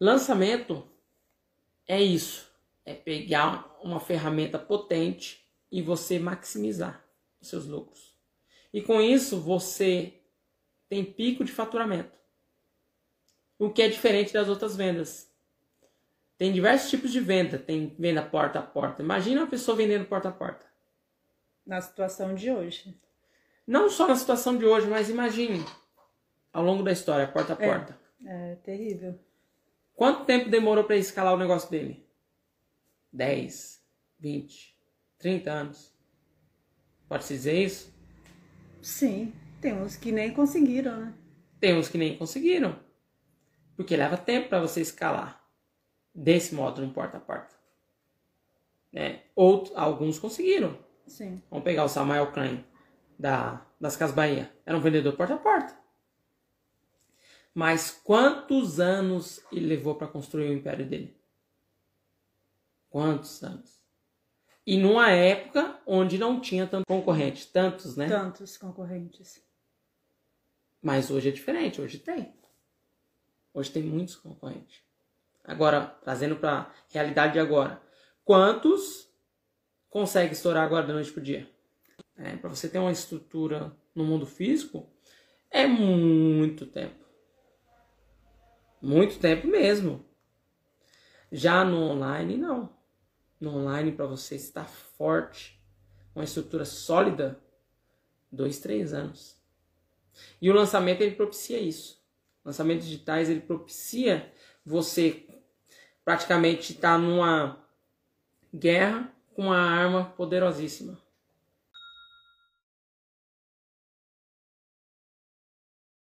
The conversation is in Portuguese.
Lançamento é isso. É pegar uma ferramenta potente e você maximizar os seus lucros. E com isso você tem pico de faturamento. O que é diferente das outras vendas. Tem diversos tipos de venda. Tem venda porta a porta. Imagina uma pessoa vendendo porta a porta. Na situação de hoje. Não só na situação de hoje, mas imagine ao longo da história, porta a porta. É, é terrível. Quanto tempo demorou para escalar o negócio dele? 10, 20, 30 anos. Pode-se dizer isso? Sim, tem uns que nem conseguiram, né? Tem uns que nem conseguiram. Porque leva tempo para você escalar desse modo no porta a porta. Né? Outros, alguns conseguiram. Sim. Vamos pegar o Samuel Klein da, das Casas Bahia. Era um vendedor porta a porta. Mas quantos anos ele levou para construir o império dele? Quantos anos? E numa época onde não tinha tanto concorrente, tantos, né? Tantos concorrentes. Mas hoje é diferente, hoje tem. Hoje tem muitos concorrentes. Agora, trazendo para a realidade de agora. Quantos consegue estourar agora da noite pro dia? É, para você ter uma estrutura no mundo físico, é muito tempo. Muito tempo mesmo. Já no online, não. No online, para você estar forte, uma estrutura sólida, dois, três anos. E o lançamento ele propicia isso. Lançamentos digitais ele propicia você praticamente estar numa guerra com uma arma poderosíssima